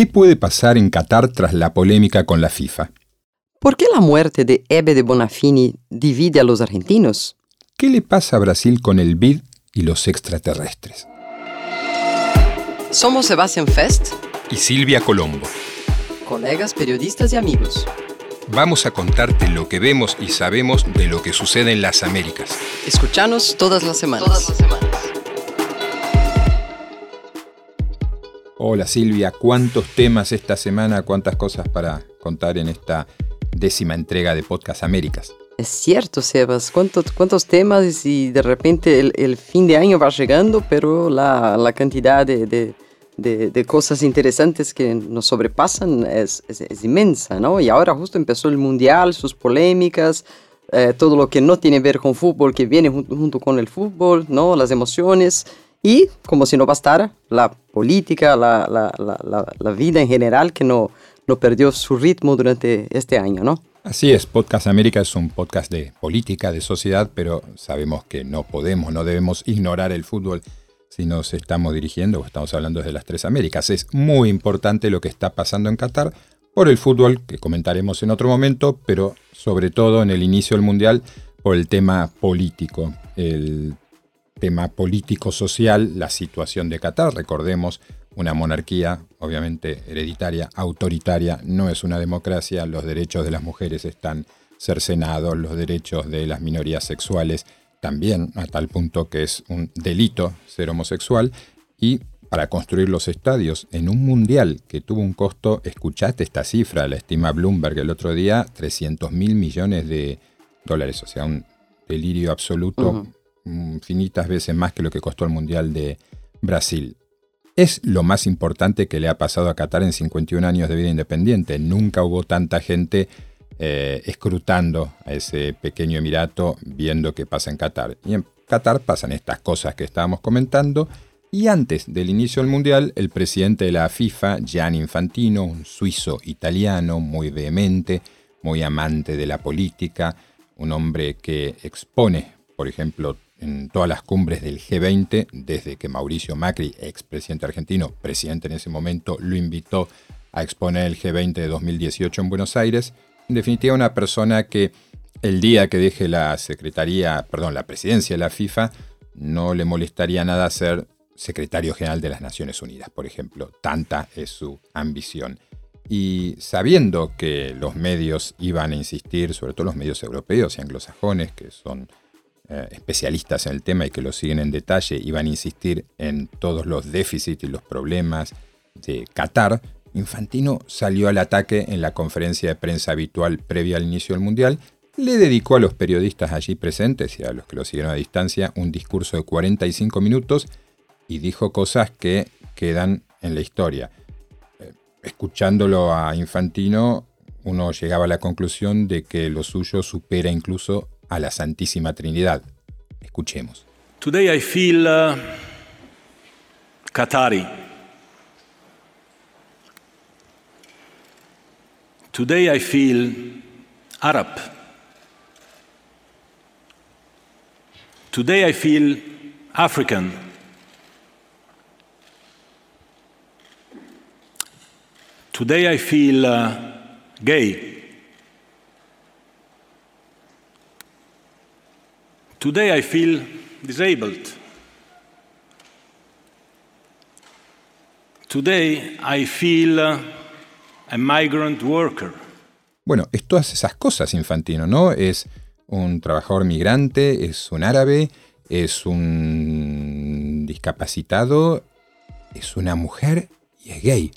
¿Qué puede pasar en Qatar tras la polémica con la FIFA? ¿Por qué la muerte de Ebe de Bonafini divide a los argentinos? ¿Qué le pasa a Brasil con el BID y los extraterrestres? Somos Sebastian Fest y Silvia Colombo, colegas periodistas y amigos. Vamos a contarte lo que vemos y sabemos de lo que sucede en las Américas. Escuchanos todas las semanas. Todas las semanas. Hola Silvia, ¿cuántos temas esta semana? ¿Cuántas cosas para contar en esta décima entrega de Podcast Américas? Es cierto, Sebas, cuántos, cuántos temas y de repente el, fin de año va llegando, pero la, la cantidad de, de, de, cosas interesantes que nos sobrepasan es, es, inmensa, ¿no? Y ahora justo empezó el Mundial, sus polémicas, eh, todo lo que no tiene que ver con fútbol, que viene junto, junto con el fútbol, ¿no? Las emociones. Y, como si no bastara, la política, la, la, la, la vida en general que no, no perdió su ritmo durante este año, ¿no? Así es, Podcast América es un podcast de política, de sociedad, pero sabemos que no podemos, no debemos ignorar el fútbol si nos estamos dirigiendo o estamos hablando de las tres Américas. Es muy importante lo que está pasando en Qatar por el fútbol, que comentaremos en otro momento, pero sobre todo en el inicio del Mundial por el tema político. El tema político-social, la situación de Qatar. Recordemos, una monarquía, obviamente hereditaria, autoritaria, no es una democracia, los derechos de las mujeres están cercenados, los derechos de las minorías sexuales también, a tal punto que es un delito ser homosexual, y para construir los estadios en un mundial que tuvo un costo, escuchaste esta cifra, la estima Bloomberg el otro día, 300 mil millones de dólares, o sea, un delirio absoluto, infinitas veces más que lo que costó el Mundial de Brasil. Es lo más importante que le ha pasado a Qatar en 51 años de vida independiente. Nunca hubo tanta gente eh, escrutando a ese pequeño emirato viendo qué pasa en Qatar. Y en Qatar pasan estas cosas que estábamos comentando. Y antes del inicio del Mundial, el presidente de la FIFA, Gian Infantino, un suizo italiano muy vehemente, muy amante de la política, un hombre que expone, por ejemplo, en todas las cumbres del G20, desde que Mauricio Macri, expresidente argentino, presidente en ese momento, lo invitó a exponer el G20 de 2018 en Buenos Aires. En definitiva, una persona que el día que deje la secretaría, perdón, la presidencia de la FIFA, no le molestaría nada ser secretario general de las Naciones Unidas, por ejemplo. Tanta es su ambición. Y sabiendo que los medios iban a insistir, sobre todo los medios europeos y anglosajones, que son eh, especialistas en el tema y que lo siguen en detalle y van a insistir en todos los déficits y los problemas de Qatar, Infantino salió al ataque en la conferencia de prensa habitual previa al inicio del Mundial, le dedicó a los periodistas allí presentes y a los que lo siguieron a distancia un discurso de 45 minutos y dijo cosas que quedan en la historia. Eh, escuchándolo a Infantino, uno llegaba a la conclusión de que lo suyo supera incluso a la Santísima Trinidad. Escuchemos. Today I feel uh, Qatari. Today I feel Arab. Today I feel African. Today I feel uh, gay. Today I feel disabled. Today I feel a migrant worker. Bueno, es todas esas cosas, Infantino, ¿no? Es un trabajador migrante, es un árabe, es un discapacitado, es una mujer y es gay.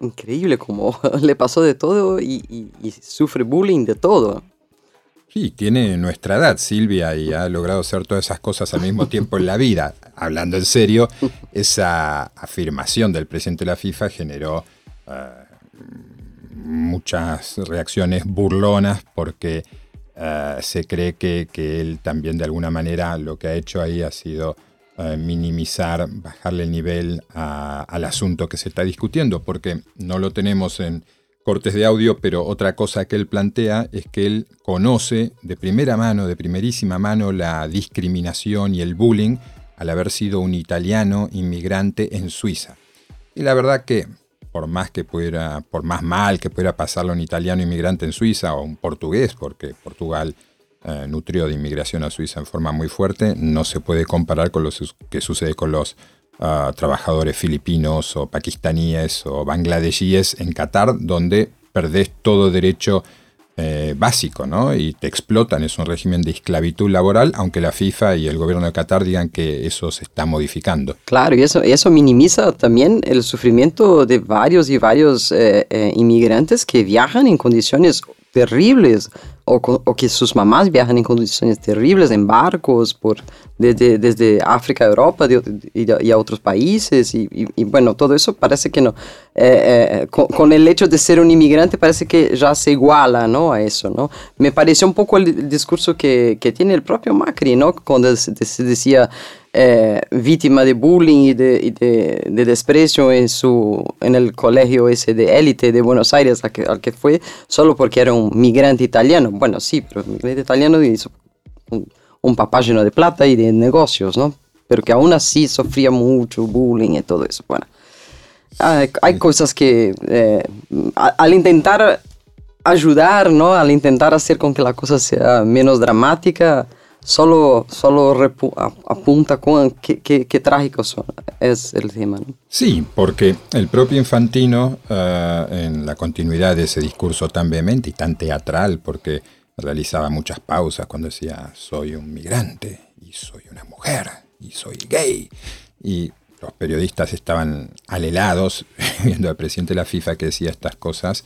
Increíble como le pasó de todo y, y sufre bullying de todo. Sí, tiene nuestra edad Silvia y ha logrado hacer todas esas cosas al mismo tiempo en la vida. Hablando en serio, esa afirmación del presidente de la FIFA generó eh, muchas reacciones burlonas porque eh, se cree que, él también de alguna manera lo que ha hecho ahí ha sido eh, minimizar, bajarle el nivel al asunto que se está discutiendo, porque no lo tenemos en cortes de audio, pero otra cosa que él plantea es que él conoce de primera mano, de primerísima mano, la discriminación y el bullying al haber sido un italiano inmigrante en Suiza. Y la verdad que por más que pudiera, por más mal que pudiera pasarlo un italiano inmigrante en Suiza o un portugués, porque Portugal eh, nutrió de inmigración a Suiza en forma muy fuerte, no se puede comparar con lo que sucede con los ah, trabajadores filipinos o pakistaníes o bangladesíes en Qatar, donde perdés todo derecho eh, básico, ¿no? Y te explotan, es un régimen de esclavitud laboral, aunque la FIFA y el gobierno de Qatar digan que eso se está modificando. Claro, y eso, eso minimiza también el sufrimiento de varios y varios eh, eh, inmigrantes que viajan en condiciones terribles o, que sus mamás viajan en condiciones terribles en barcos por, desde, desde África a Europa y, a otros países y, bueno, todo eso parece que no, eh, eh, con, el hecho de ser un inmigrante parece que ya se iguala ¿no? a eso, ¿no? Me pareció un poco el, discurso que, que, tiene el propio Macri, ¿no? Cuando se decía eh, víctima de bullying y de, desprecio en, su, en el colegio ese de élite de Buenos Aires al que, al que, fue solo porque era un migrante italiano. Bueno, sí, pero un migrante italiano hizo un, papá lleno de plata y de negocios, ¿no? Pero que aún así sufría mucho bullying y todo eso. Bueno, hay, cosas que eh, al intentar ayudar, ¿no? Al intentar hacer con que la cosa sea menos dramática, solo, solo apunta con qué, trágicos es el tema. Sí, porque el propio Infantino, eh, en la continuidad de ese discurso tan vehemente y tan teatral, porque realizaba muchas pausas cuando decía soy un migrante y soy una mujer y soy gay, y los periodistas estaban alelados viendo al presidente de la FIFA que decía estas cosas.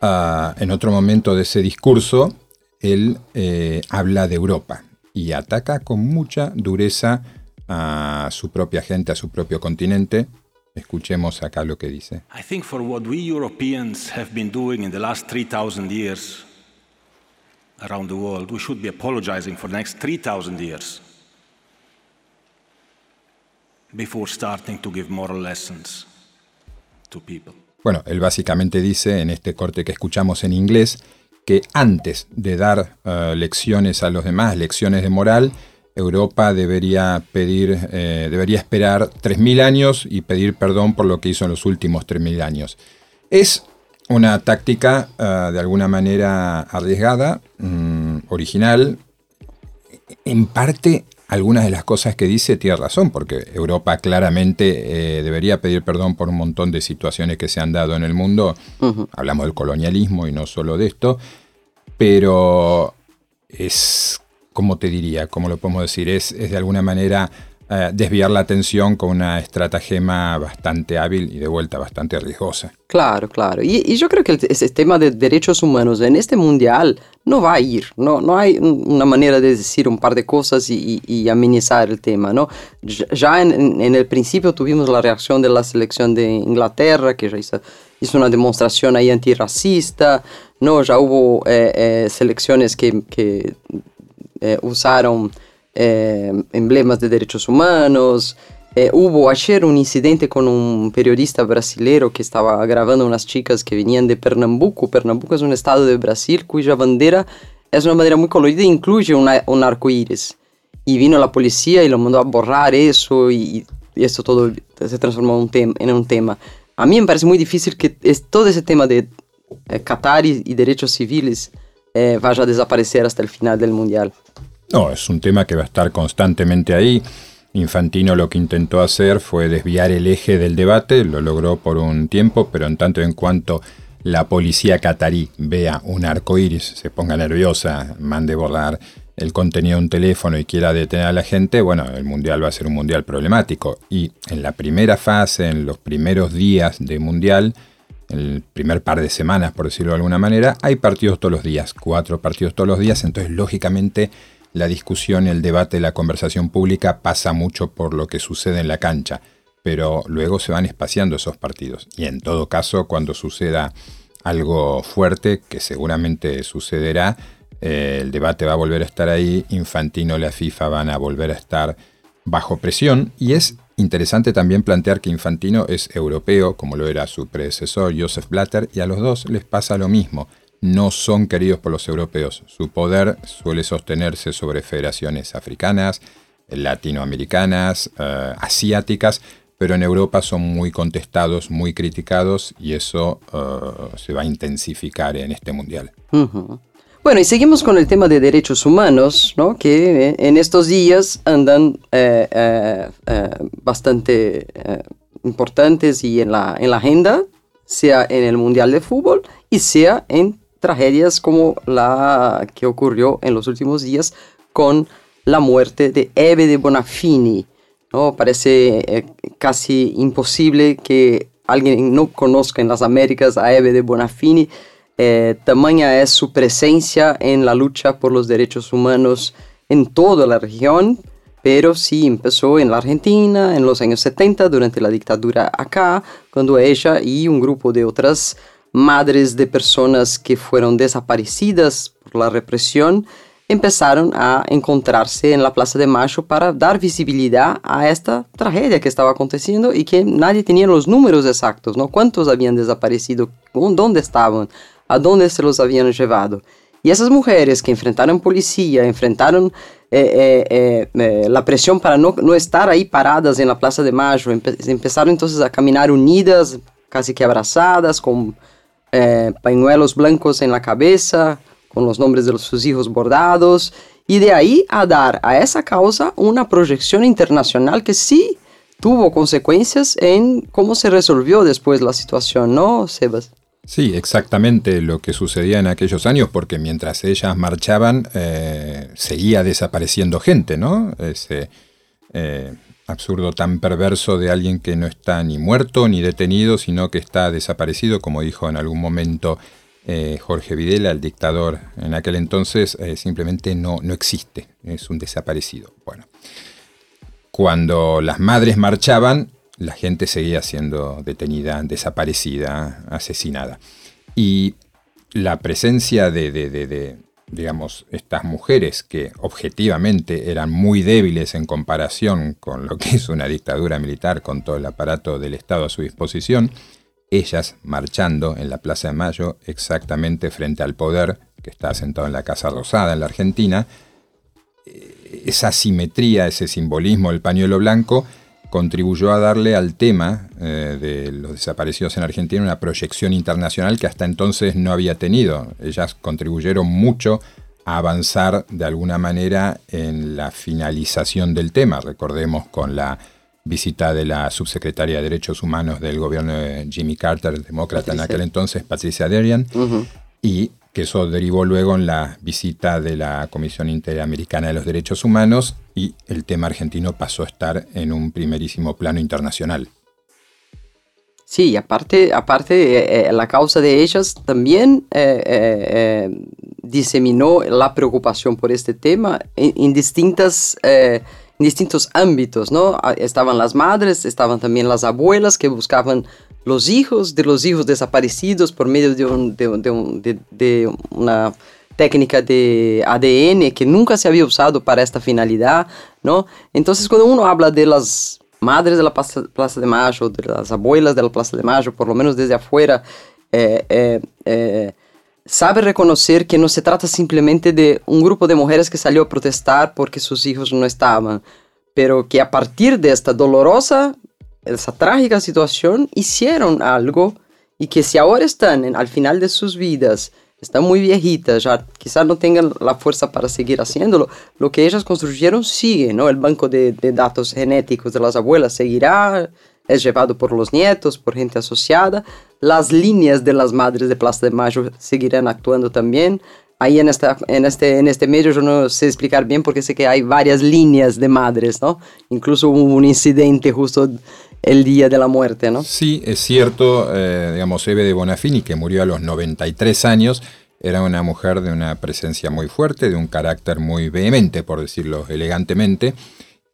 Ah, en otro momento de ese discurso, él eh, habla de Europa y ataca con mucha dureza a su propia gente, a su propio continente. Escuchemos acá lo que dice. I think for what we Europeans have been doing in the last 3000 years around the world, we should be apologizing for the next 3000 years before starting to give moral lessons to people. Bueno, él básicamente dice en este corte que escuchamos en inglés que antes de dar eh, lecciones a los demás, lecciones de moral, Europa debería pedir, eh, debería esperar 3.000 años y pedir perdón por lo que hizo en los últimos 3.000 años. Es una táctica eh, de alguna manera arriesgada, mm, original. En parte, algunas de las cosas que dice tiene razón, porque Europa claramente debería pedir perdón por un montón de situaciones que se han dado en el mundo. Hablamos del colonialismo y no solo de esto pero es, ¿cómo te diría? ¿Cómo lo podemos decir? Es, es de alguna manera eh, desviar la atención con una estratagema bastante hábil y de vuelta bastante riesgosa. Claro, claro. Y, yo creo que ese tema de derechos humanos en este mundial no va a ir. No, no hay una manera de decir un par de cosas y, amenizar el tema. ¿no? Ya en, el principio tuvimos la reacción de la selección de Inglaterra, que ya hizo, una demostración ahí antirracista. No, ya hubo eh, eh, selecciones que, que eh, emblemas de derechos humanos. hubo ayer un incidente con un periodista brasileño que estaba grabando unas chicas que venían de Pernambuco. Pernambuco es un estado de Brasil cuya bandera es una bandera muy colorida e incluye un arco iris. Y vino la policía y lo mandó a borrar eso y, y esto todo se transformó en un tema. A mí me parece muy difícil que todo ese tema de eh, Qatar y, derechos civiles eh, vaya a desaparecer hasta el final del Mundial. No, es un tema que va a estar constantemente ahí. Infantino lo que intentó hacer fue desviar el eje del debate, lo logró por un tiempo, pero en tanto en cuanto la policía catarí vea un arco iris, se ponga nerviosa, mande borrar el contenido de un teléfono y quiera detener a la gente, bueno, el mundial va a ser un mundial problemático. Y en la primera fase, en los primeros días de mundial, el primer par de semanas, por decirlo de alguna manera, hay partidos todos los días, cuatro partidos todos los días, entonces lógicamente la discusión, el debate, la conversación pública pasa mucho por lo que sucede en la cancha, pero luego se van espaciando esos partidos. Y en todo caso, cuando suceda algo fuerte, que seguramente sucederá, eh, el debate va a volver a estar ahí, Infantino y la FIFA van a volver a estar bajo presión y es Interesante también plantear que Infantino es europeo, como lo era su predecesor Joseph Blatter, y a los dos les pasa lo mismo. No son queridos por los europeos. Su poder suele sostenerse sobre federaciones africanas, latinoamericanas, eh, asiáticas, pero en Europa son muy contestados, muy criticados y eso uh, se va a intensificar en este mundial. Bueno, y seguimos con el tema de derechos humanos, ¿no? que eh, en estos días andan eh, eh, bastante importantes y en la, en la agenda, sea en el Mundial de Fútbol y sea en tragedias como la que ocurrió en los últimos días con la muerte de Eve de Bonafini. ¿no? Parece casi imposible que alguien no conozca en las Américas a Eve de Bonafini, eh, tamaña es su presencia en la lucha por los derechos humanos en toda la región, pero sí empezó en la Argentina en los años 70 durante la dictadura acá, cuando ella y un grupo de otras madres de personas que fueron desaparecidas por la represión empezaron a encontrarse en la Plaza de Mayo para dar visibilidad a esta tragedia que estaba aconteciendo y que nadie tenía los números exactos, ¿no? ¿Cuántos habían desaparecido? ¿Dónde estaban? a dónde se los habían llevado. Y esas mujeres que enfrentaron policía, enfrentaron eh, eh, eh, la presión para no, no, estar ahí paradas en la Plaza de Mayo, empe empezaron entonces a caminar unidas, casi que abrazadas, con pañuelos blancos en la cabeza, con los nombres de sus hijos bordados, y de ahí a dar a esa causa una proyección internacional que sí tuvo consecuencias en cómo se resolvió después la situación, ¿no, Sebas? Sí, exactamente lo que sucedía en aquellos años, porque mientras ellas marchaban eh, seguía desapareciendo gente, ¿no? Eh, absurdo tan perverso de alguien que no está ni muerto ni detenido, sino que está desaparecido, como dijo en algún momento eh, Jorge Videla, el dictador en aquel entonces, simplemente no, no existe, es un desaparecido. Bueno, cuando las madres marchaban, la gente seguía siendo detenida, desaparecida, asesinada. Y la presencia de, digamos, estas mujeres que objetivamente eran muy débiles en comparación con lo que es una dictadura militar, con todo el aparato del Estado a su disposición, ellas marchando en la Plaza de Mayo exactamente frente al poder que está sentado en la Casa Rosada en la Argentina, eh, esa simetría, ese simbolismo del pañuelo blanco, contribuyó a darle al tema eh, de los desaparecidos en Argentina una proyección internacional que hasta entonces no había tenido. Ellas contribuyeron mucho a avanzar de alguna manera en la finalización del tema. Recordemos con la visita de la subsecretaria de Derechos Humanos del gobierno de Jimmy Carter, demócrata en aquel entonces, Patricia Derian, y que eso derivó luego en la visita de la Comisión Interamericana de los Derechos Humanos y el tema argentino pasó a estar en un primerísimo plano internacional. Sí, aparte, aparte eh, eh, la causa de ellas también eh, diseminó la preocupación por este tema en, distintas, en distintos ámbitos, ¿no? Ah, estaban las madres, estaban también las abuelas que buscaban los hijos de los hijos desaparecidos por medio de, una técnica de ADN que nunca se había usado para esta finalidad, ¿no? Entonces, cuando uno habla de las madres de la Plaza, de Mayo, de las abuelas de la Plaza de Mayo, por lo menos desde afuera, eh, eh, eh, sabe reconocer que no se trata simplemente de un grupo de mujeres que salió a protestar porque sus hijos no estaban, pero que a partir de esta dolorosa esa trágica situación, hicieron algo y que si ahora están al final de sus vidas, están muy viejitas, ya quizás no tengan la fuerza para seguir haciéndolo, lo que ellas construyeron sigue, ¿no? El banco de, de datos genéticos de las abuelas seguirá, es llevado por los nietos, por gente asociada, las líneas de las madres de Plaza de Mayo seguirán actuando también, ahí en, esta, en, este, en este medio yo no sé explicar bien porque sé que hay varias líneas de madres, ¿no? Incluso hubo un incidente justo el día de la muerte, ¿no? Sí, es cierto, eh, digamos, Eve de Bonafini, que murió a los 93 años, era una mujer de una presencia muy fuerte, de un carácter muy vehemente, por decirlo elegantemente,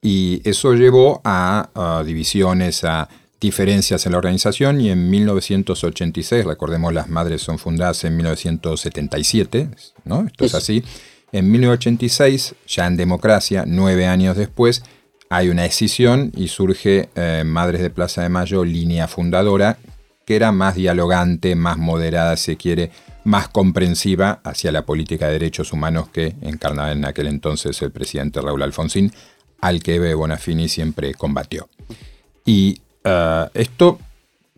y eso llevó a, divisiones, a diferencias en la organización, y en 1986, recordemos, las madres son fundadas en 1977, ¿no? Esto es así. En 1986, ya en democracia, nueve años después, hay una decisión y surge eh, Madres de Plaza de Mayo, línea fundadora, que era más dialogante, más moderada, se quiere, más comprensiva hacia la política de derechos humanos que encarnaba en aquel entonces el presidente Raúl Alfonsín, al que Eve Bonafini siempre combatió. Y ah, esto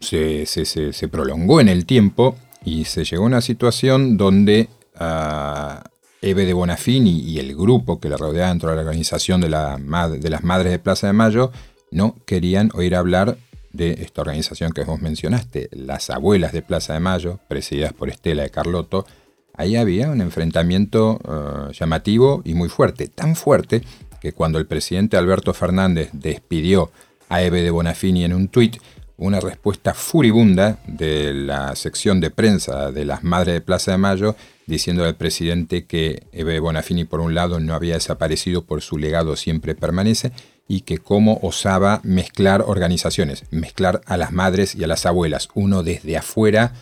se, prolongó en el tiempo y se llegó a una situación donde uh, Eve de Bonafini y el grupo que la rodeaba dentro de la organización de, la, de las Madres de Plaza de Mayo no querían oír hablar de esta organización que vos mencionaste, las Abuelas de Plaza de Mayo, presididas por Estela de Carlotto, ahí había un enfrentamiento eh, llamativo y muy fuerte, tan fuerte que cuando el presidente Alberto Fernández despidió a Eve de Bonafini en un tuit, una respuesta furibunda de la sección de prensa de las Madres de Plaza de Mayo, diciendo al presidente que Eve de Bonafini, por un lado, no había desaparecido, por su legado siempre permanece, y que cómo osaba mezclar organizaciones, mezclar a las madres y a las abuelas, uno desde afuera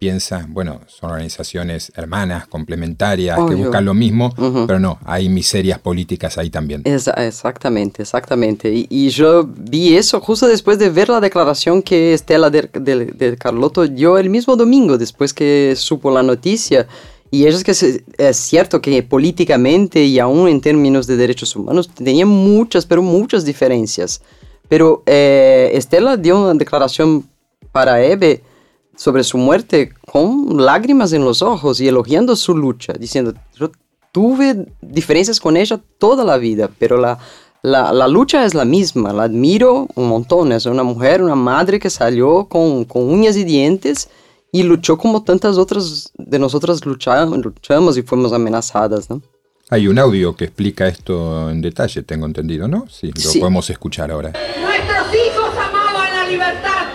piensa, bueno, son organizaciones hermanas, complementarias, que buscan lo mismo, pero no, hay miserias políticas ahí también. exactamente, exactamente. Y, yo vi eso justo después de ver la declaración que Estela de, de, Carlotto dio el mismo domingo, después que supo la noticia. Y es que es cierto que políticamente y aún en términos de derechos humanos tenía muchas, pero muchas diferencias. Pero eh, Estela dio una declaración para Ebe sobre su muerte con lágrimas en los ojos y elogiando su lucha, diciendo, yo tuve diferencias con ella toda la vida, pero la, la, lucha es la misma, la admiro un montón, es una mujer, una madre que salió con, con uñas y dientes y luchó como tantas otras de nosotras luchamos, luchamos y fuimos amenazadas, ¿no? Hay un audio que explica esto en detalle, tengo entendido, ¿no? Sí, lo podemos escuchar ahora. Nuestros hijos amaban la libertad,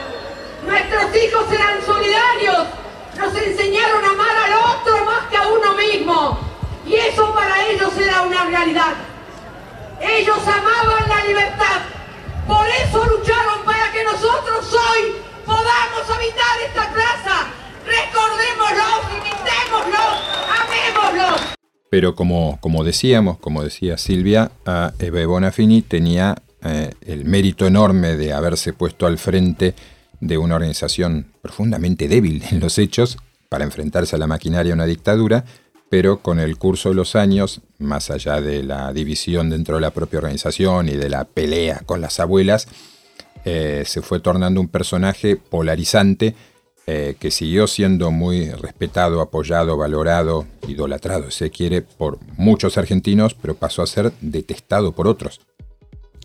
nuestros hijos eran solidarios, nos enseñaron a amar al otro más que a uno mismo. Y eso para ellos era una realidad. Ellos amaban la libertad. Por eso lucharon para que nosotros hoy podamos habitar esta plaza. Recordémoslo, imitémoslo, amémoslo. Pero como, como decíamos, como decía Silvia, Eve Bonafini tenía eh, el mérito enorme de haberse puesto al frente de una organización profundamente débil en los hechos para enfrentarse a la maquinaria de una dictadura, pero con el curso de los años, más allá de la división dentro de la propia organización y de la pelea con las abuelas, eh, se fue tornando un personaje polarizante eh, que siguió siendo muy respetado, apoyado, valorado, idolatrado, se quiere, por muchos argentinos, pero pasó a ser detestado por otros.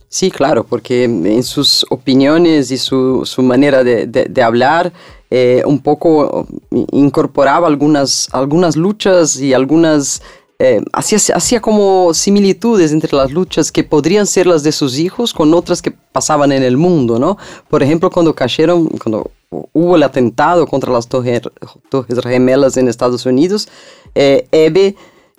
Sí, claro, porque en sus opiniones y su, manera de, hablar eh, un poco incorporaba algunas, algunas luchas y algunas... Eh, hacía, hacía como similitudes entre las luchas que podrían ser las de sus hijos con otras que pasaban en el mundo, ¿no? Por ejemplo, cuando cayeron, cuando hubo el atentado contra las torres, gemelas en Estados Unidos, eh,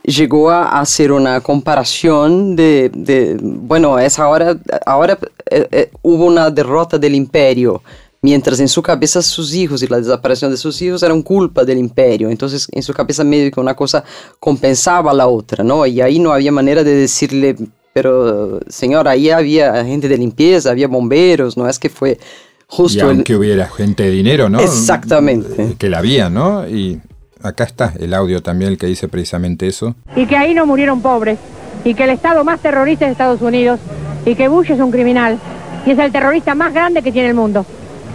llegó a hacer una comparación de, bueno, es ahora, ahora eh, eh, hubo una derrota del imperio, mientras en su cabeza sus hijos y la desaparición de sus hijos eran culpa del imperio. Entonces en su cabeza medio que una cosa compensaba a la otra, ¿no? Y ahí no había manera de decirle, pero señor, ahí había gente de limpieza, había bomberos, no es que fue... Justo y aunque hubiera gente de dinero, ¿no? Exactamente. Que la había, ¿no? Y acá está el audio también el que dice precisamente eso. Y que ahí no murieron pobres, y que el Estado más terrorista es Estados Unidos, y que Bush es un criminal, y es el terrorista más grande que tiene el mundo.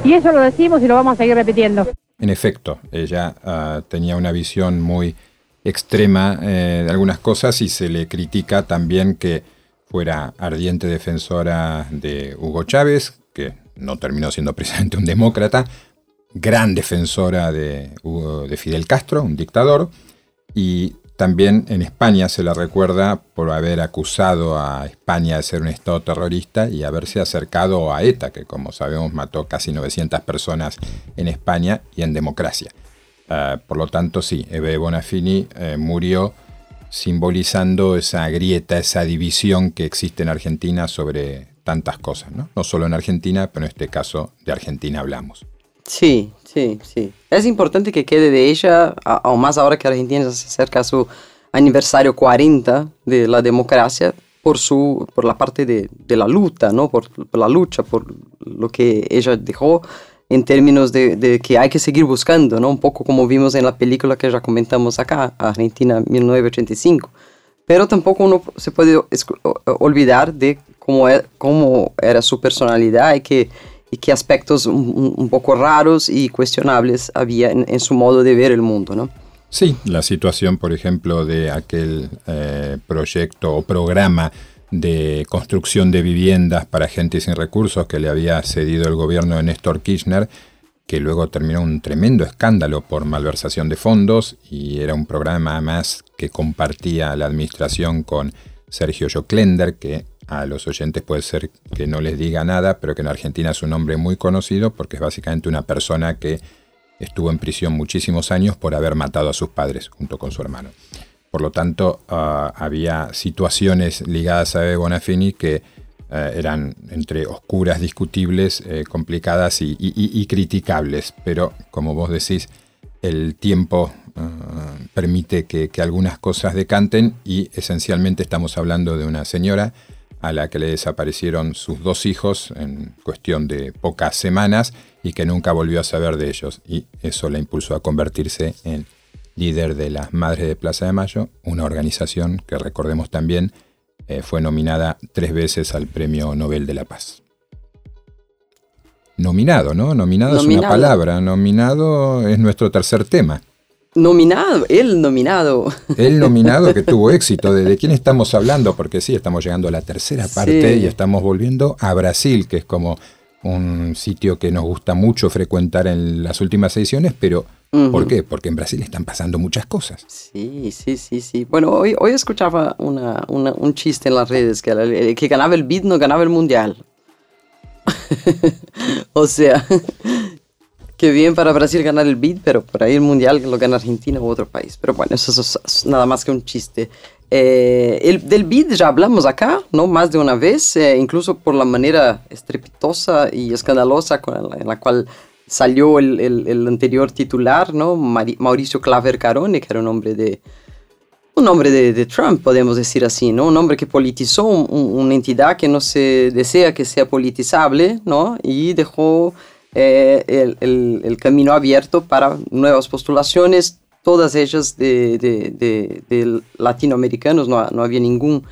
Y eso lo decimos y lo vamos a seguir repitiendo. En efecto, ella ah, tenía una visión muy extrema eh, de algunas cosas y se le critica también que fuera ardiente defensora de Hugo Chávez, que no terminó siendo precisamente un demócrata, gran defensora de, de Fidel Castro, un dictador, y también en España se la recuerda por haber acusado a España de ser un Estado terrorista y haberse acercado a ETA, que como sabemos mató casi 900 personas en España y en democracia. Ah, por lo tanto, sí, Eve Bonafini eh, murió simbolizando esa grieta, esa división que existe en Argentina sobre tantas cosas. No solo en Argentina, pero en este caso de Argentina hablamos. Sí, sí, sí. Es importante que quede de ella, aún más ahora que Argentina se acerca a su aniversario 40 de la democracia, por, su, por la parte de, de la lucha, ¿no? Por, la lucha, por lo que ella dejó en términos de, de, que hay que seguir buscando, ¿no? Un poco como vimos en la película que ya comentamos acá, Argentina 1985. Pero tampoco uno se puede olvidar de cómo, e, cómo era su personalidad y que y qué aspectos un, poco raros y cuestionables había en, su modo de ver el mundo, ¿no? Sí, la situación, por ejemplo, de aquel eh, proyecto o programa de construcción de viviendas para gente sin recursos que le había cedido el gobierno de Néstor Kirchner, que luego terminó un tremendo escándalo por malversación de fondos y era un programa más que compartía la administración con Sergio Joclender, que a los oyentes puede ser que no les diga nada, pero que en Argentina es un nombre muy conocido porque es básicamente una persona que estuvo en prisión muchísimos años por haber matado a sus padres junto con su hermano. Por lo tanto, ah, había situaciones ligadas a Ebe Bonafini que eh, eran entre oscuras, discutibles, eh, complicadas y, criticables. Pero, como vos decís, el tiempo ah, permite que algunas cosas decanten y esencialmente estamos hablando de una señora a la que le desaparecieron sus dos hijos en cuestión de pocas semanas y que nunca volvió a saber de ellos. Y eso la impulsó a convertirse en líder de las Madres de Plaza de Mayo, una organización que recordemos también eh, fue nominada tres veces al Premio Nobel de la Paz. Nominado, ¿no? Nominado, es una palabra, nominado es nuestro tercer tema. Nominado, el nominado. El nominado que tuvo éxito. ¿De, quién estamos hablando? Porque sí, estamos llegando a la tercera parte y estamos volviendo a Brasil, que es como un sitio que nos gusta mucho frecuentar en las últimas ediciones, pero ¿por qué? Porque en Brasil están pasando muchas cosas. Sí, sí, sí, sí. Bueno, hoy, hoy escuchaba un chiste en las redes, que el que ganaba el BID no ganaba el Mundial. o sea, Qué bien para Brasil ganar el BID, pero por ahí el Mundial lo gana Argentina u otro país. Pero bueno, eso es nada más que un chiste. Eh, el, del BID ya hablamos acá, ¿no? Más de una vez, eh, incluso por la manera estrepitosa y escandalosa con la, en la cual salió el, el, anterior titular, ¿no? Mauricio Claver Carone, que era un hombre de, un hombre de, de, Trump, podemos decir así, ¿no? Un hombre que politizó una entidad que no se desea que sea politizable, ¿no? Y dejó eh, el, el, el, camino abierto para nuevas postulaciones, todas ellas de, de, de, latinoamericanos, no, no, había ningún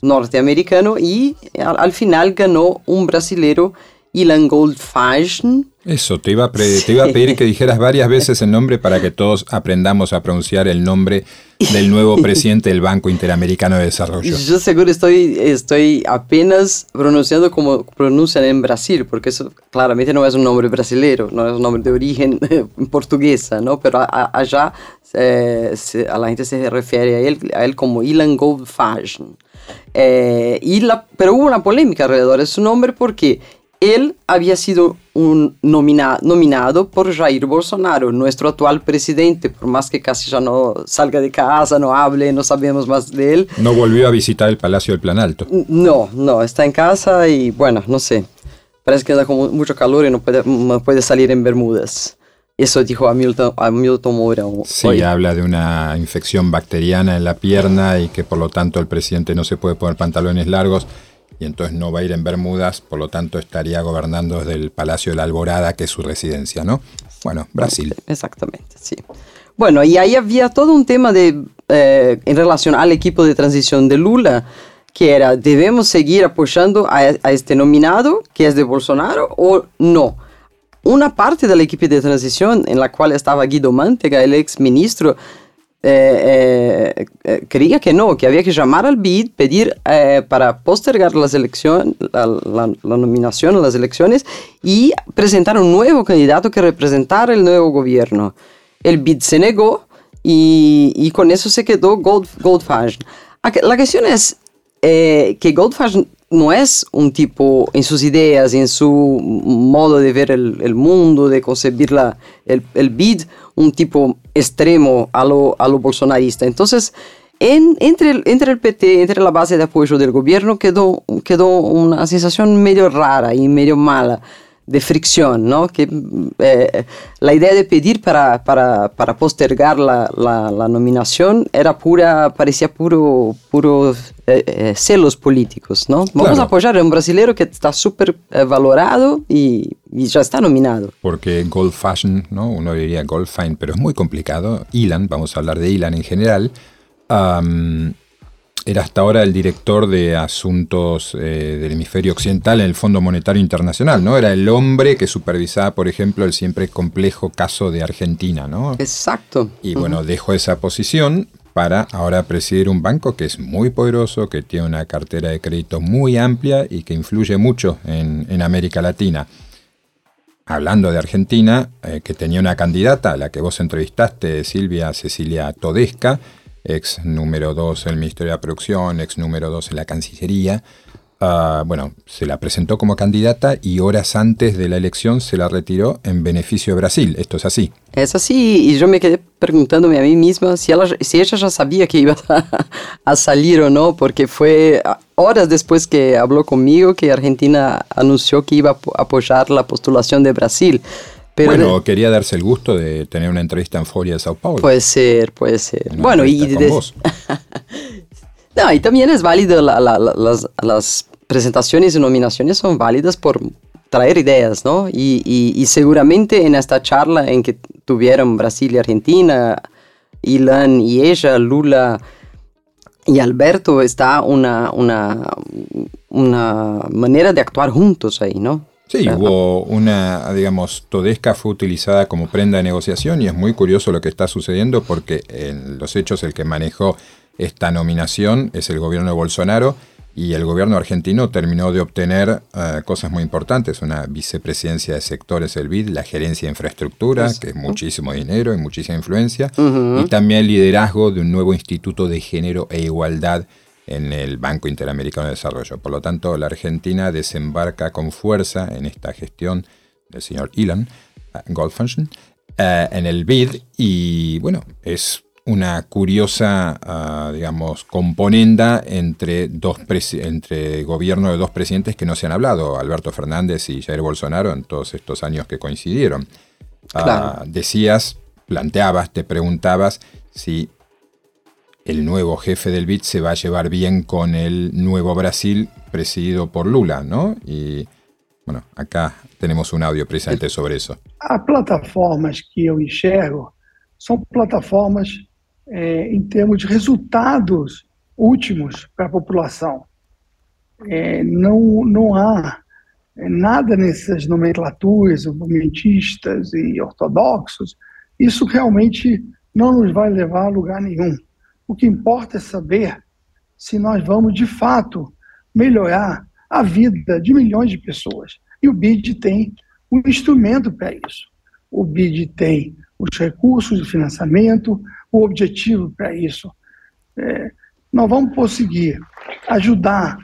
norteamericano, y al, al final ganó un brasilero Ilan Goldfashion. Eso, te iba, a te iba a pedir que dijeras varias veces el nombre para que todos aprendamos a pronunciar el nombre del nuevo presidente del Banco Interamericano de Desarrollo. Yo seguro estoy, estoy apenas pronunciando como pronuncian en Brasil, porque eso claramente no es un nombre brasilero, no es un nombre de origen portuguesa, ¿no? Pero allá eh, a la gente se refiere a él, a él como Ilan Goldfashion. Eh, y la, pero hubo una polémica alrededor de su nombre porque él había sido un nominado por Jair Bolsonaro, nuestro actual presidente, por más que casi ya no salga de casa, no hable, no sabemos más de él. No volvió a visitar el Palacio del Planalto. No, no, está en casa y bueno, no sé. Parece que anda con mucho calor y no puede, no puede salir en Bermudas. Eso dijo Hamilton, Hamilton Moura. Sí, habla de una infección bacteriana en la pierna y que por lo tanto el presidente no se puede poner pantalones largos y entonces no va a ir en Bermudas, por lo tanto estaría gobernando desde el Palacio de la Alborada, que es su residencia, ¿no? Bueno, Brasil. Exactamente, sí. Bueno, y ahí había todo un tema de, eh, en relación al equipo de transición de Lula, que era, ¿debemos seguir apoyando a, a este nominado, que es de Bolsonaro, o no? Una parte del equipo de transición, en la cual estaba Guido Mantega, el ex ministro, eh, eh, eh, creía que no, que había que llamar al BID, pedir para postergar las elecciones, la, la, nominación a las elecciones y presentar un nuevo candidato que representara el nuevo gobierno. El BID se negó y, y con eso se quedó Gold, Goldfashion. La cuestión es que Goldfashion no es un tipo en sus ideas, en su modo de ver el, el mundo, de concebir la, el, el BID, un tipo extremo a lo, a lo bolsonarista. Entonces, en, entre, entre el PT, entre la base de apoyo del gobierno, quedó, quedó una sensación medio rara y medio mala de fricción, ¿no? Que eh, la idea de pedir para, para, para postergar la, la, nominación era pura, parecía puro, puro eh, eh, celos políticos, ¿no? Vamos a apoyar a un brasileño que está súper valorado y, y, ya está nominado. Porque Gold Fashion, ¿no? Uno diría Gold Fine, pero es muy complicado. Ilan, vamos a hablar de Ilan en general. Era hasta ahora el director de asuntos eh, del hemisferio occidental en el Fondo Monetario Internacional, ¿no? Era el hombre que supervisaba, por ejemplo, el siempre complejo caso de Argentina, ¿no? Exacto. Y bueno, dejó esa posición para ahora presidir un banco que es muy poderoso, que tiene una cartera de crédito muy amplia y que influye mucho en, América Latina. Hablando de Argentina, eh, que tenía una candidata, a la que vos entrevistaste, Silvia Cecilia Todesca, ex número 2 en el Ministerio de la Producción, ex número 2 en la Cancillería. Ah, bueno, se la presentó como candidata y horas antes de la elección se la retiró en beneficio de Brasil. Esto es así. Es así, y yo me quedé preguntándome a mí misma si, ella, si ella ya sabía que iba a, salir o no, porque fue horas después que habló conmigo que Argentina anunció que iba a apoyar la postulación de Brasil bueno, quería darse el gusto de tener una entrevista en Foria de Sao Paulo. Puede ser, puede ser. bueno, y, no, y también es válido, las, presentaciones y nominaciones son válidas por traer ideas, ¿no? Y, seguramente en esta charla en que tuvieron Brasil y Argentina, Ilan y ella, Lula y Alberto, está una, una, una manera de actuar juntos ahí, ¿no? Sí, hubo una, digamos, Todesca fue utilizada como prenda de negociación y es muy curioso lo que está sucediendo porque en los hechos el que manejó esta nominación es el gobierno de Bolsonaro y el gobierno argentino terminó de obtener eh, cosas muy importantes, una vicepresidencia de sectores del BID, la gerencia de infraestructura, que es muchísimo dinero y muchísima influencia, y también el liderazgo de un nuevo instituto de género e igualdad en el Banco Interamericano de Desarrollo. Por lo tanto, la Argentina desembarca con fuerza en esta gestión del señor Elon eh, Goldfunction eh, en el BID y bueno, es una curiosa, ah, digamos, componenda entre, dos entre gobierno de dos presidentes que no se han hablado, Alberto Fernández y Jair Bolsonaro, en todos estos años que coincidieron. Ah, decías, planteabas, te preguntabas si el nuevo jefe del BID se va a llevar bien con el nuevo Brasil presidido por Lula, ¿no? Y bueno, acá tenemos un audio precisamente sobre eso. As plataformas que eu enxergo são plataformas é, em termos de resultados últimos para a população. É, não, não há é, nada nessas nomenclaturas movimentistas e ortodoxos. Isso realmente não nos vai levar a lugar nenhum. O que importa é saber se nós vamos, de fato, melhorar a vida de milhões de pessoas. E o BID tem um instrumento para isso. O BID tem os recursos de financiamento, o objetivo para isso. É, nós vamos conseguir ajudar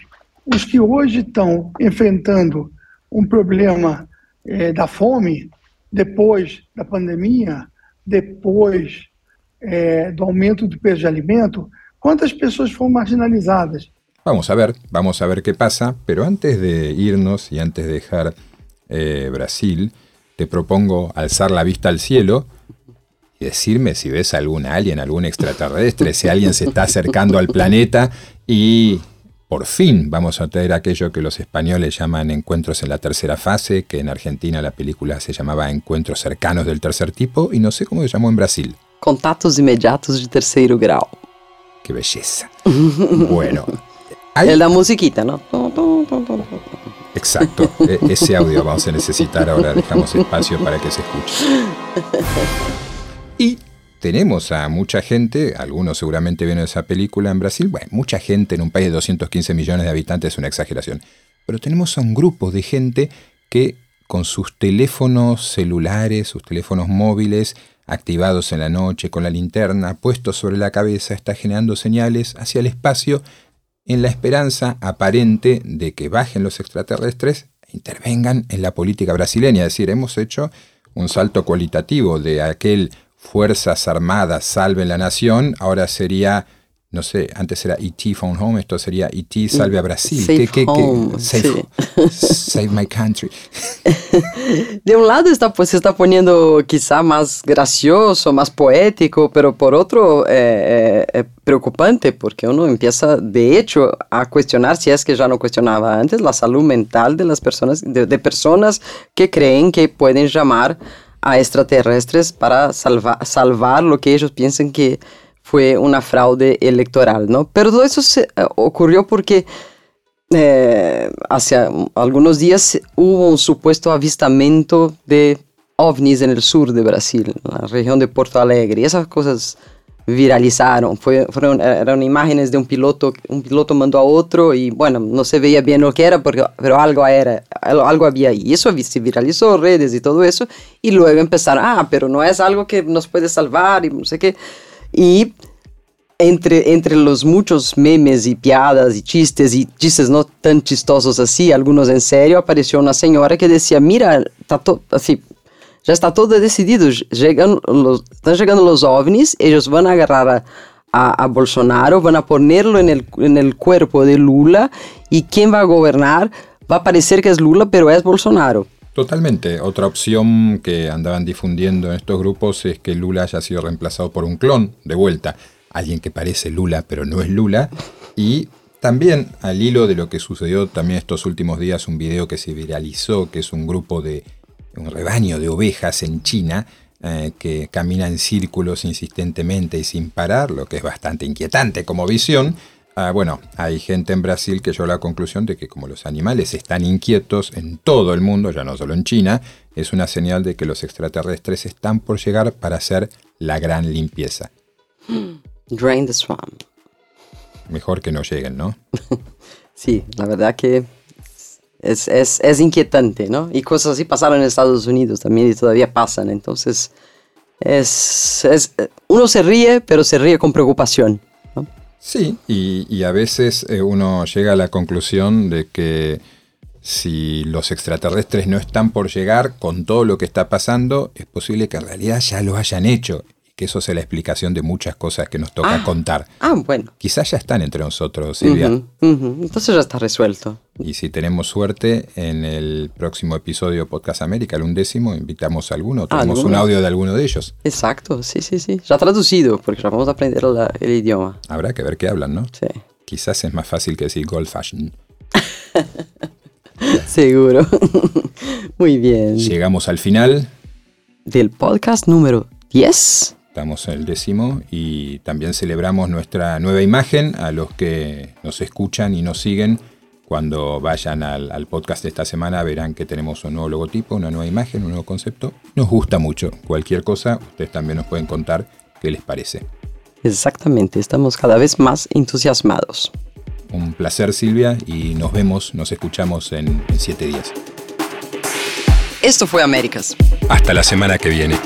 os que hoje estão enfrentando um problema é, da fome, depois da pandemia, depois do aumento do preço de alimento, ¿cuántas pessoas foram marginalizadas? Vamos a ver, vamos a ver qué pasa, pero antes de irnos y antes de dejar eh, Brasil, te propongo alzar la vista al cielo y decirme si ves algún alien, algún extraterrestre, si alguien se está acercando al planeta y por fin vamos a tener aquello que los españoles llaman encuentros en la tercera fase, que en Argentina la película se llamaba Encuentros cercanos del tercer tipo y no sé cómo se llamó en Brasil. Contatos inmediatos de terceiro grau. Que belleza. bueno. Hay... la musiquita, ¿no? Exacto, e, ese audio vamos a necesitar ahora, dejamos espacio para que se escuche. Y tenemos a mucha gente, algunos seguramente vieron esa película en Brasil, bueno, mucha gente en un país de 215 millones de habitantes es una exageración, pero tenemos a un grupo de gente que con sus teléfonos celulares, sus teléfonos móviles, activados en la noche con la linterna puestos sobre la cabeza, está generando señales hacia el espacio en la esperanza aparente de que bajen los extraterrestres e intervengan en la política brasileña. Es decir, hemos hecho un salto cualitativo de aquel Fuerzas Armadas salven la nación, ahora sería no sé, antes era E.T. Phone Home, esto sería E.T. Salve a Brasil. Safe home, save my country. De un lado está, pues, se está poniendo quizá más gracioso, más poético, pero por otro eh, eh, preocupante porque uno empieza de hecho a cuestionar si es que ya no cuestionaba antes la salud mental de las personas, de, de personas que creen que pueden llamar a extraterrestres para salvar, salvar lo que ellos piensan que fue una fraude electoral, ¿no? Pero todo eso se, eh, ocurrió porque eh, hace algunos días hubo un supuesto avistamiento de ovnis en el sur de Brasil, en la región de Porto Alegre, y esas cosas viralizaron. fueron, eran imágenes de un piloto, un piloto mandó a otro y bueno, no se veía bien lo que era, porque, pero algo, era, algo había ahí. Y eso se viralizó, redes y todo eso, y luego empezaron, ah, pero no es algo que nos puede salvar y no sé qué. Y entre, entre los muchos memes y piadas y chistes y chistes no tan chistosos así, algunos en serio, apareció una señora que decía, mira, está así, já está todo decidido. Chegando los, están llegando los ovnis, van a agarrar a, a, a Bolsonaro, van a ponerlo en el, en el cuerpo de Lula y quien va a gobernar va a parecer que es Lula, pero es Bolsonaro. Totalmente. Otra opción que andaban difundiendo en estos grupos es que Lula haya sido reemplazado por un clon de vuelta. Alguien que parece Lula, pero no es Lula. Y también al hilo de lo que sucedió también estos últimos días, un video que se viralizó, que es un grupo de un rebaño de ovejas en China eh, que camina en círculos insistentemente y sin parar, lo que es bastante inquietante como visión. Ah, bueno, hay gente en Brasil que llegó a la conclusión de que como los animales están inquietos en todo el mundo, ya no solo en China, es una señal de que los extraterrestres están por llegar para hacer la gran limpieza. Drain the swamp. Mejor que no lleguen, ¿no? sí, la verdad que es, es, es, inquietante, ¿no? Y cosas así pasaron en Estados Unidos también y todavía pasan. Entonces, es, es uno se ríe, pero se ríe con preocupación. Sí, y, y, a veces eh, uno llega a la conclusión de que si los extraterrestres no están por llegar con todo lo que está pasando, es posible que en realidad ya lo hayan hecho que eso sea la explicación de muchas cosas que nos toca ah, contar. Ah, bueno. Quizás ya están entre nosotros, Silvia. Uh -huh, uh -huh. Entonces ya está resuelto. Y si tenemos suerte, en el próximo episodio Podcast América, el undécimo, invitamos a alguno, tenemos un audio de alguno de ellos. Exacto, sí, sí, sí. Ya traducido, porque ya vamos a aprender la, el idioma. Habrá que ver qué hablan, ¿no? Sí. Quizás es más fácil que decir gold fashion. Seguro. Muy bien. Llegamos al final. Del podcast número 10 estamos en el décimo y también celebramos nuestra nueva imagen a los que nos escuchan y nos siguen. Cuando vayan al, al, podcast de esta semana verán que tenemos un nuevo logotipo, una nueva imagen, un nuevo concepto. Nos gusta mucho. Cualquier cosa, ustedes también nos pueden contar qué les parece. Exactamente, estamos cada vez más entusiasmados. Un placer Silvia y nos vemos, nos escuchamos en, en siete días. Esto fue Américas. Hasta la semana que viene.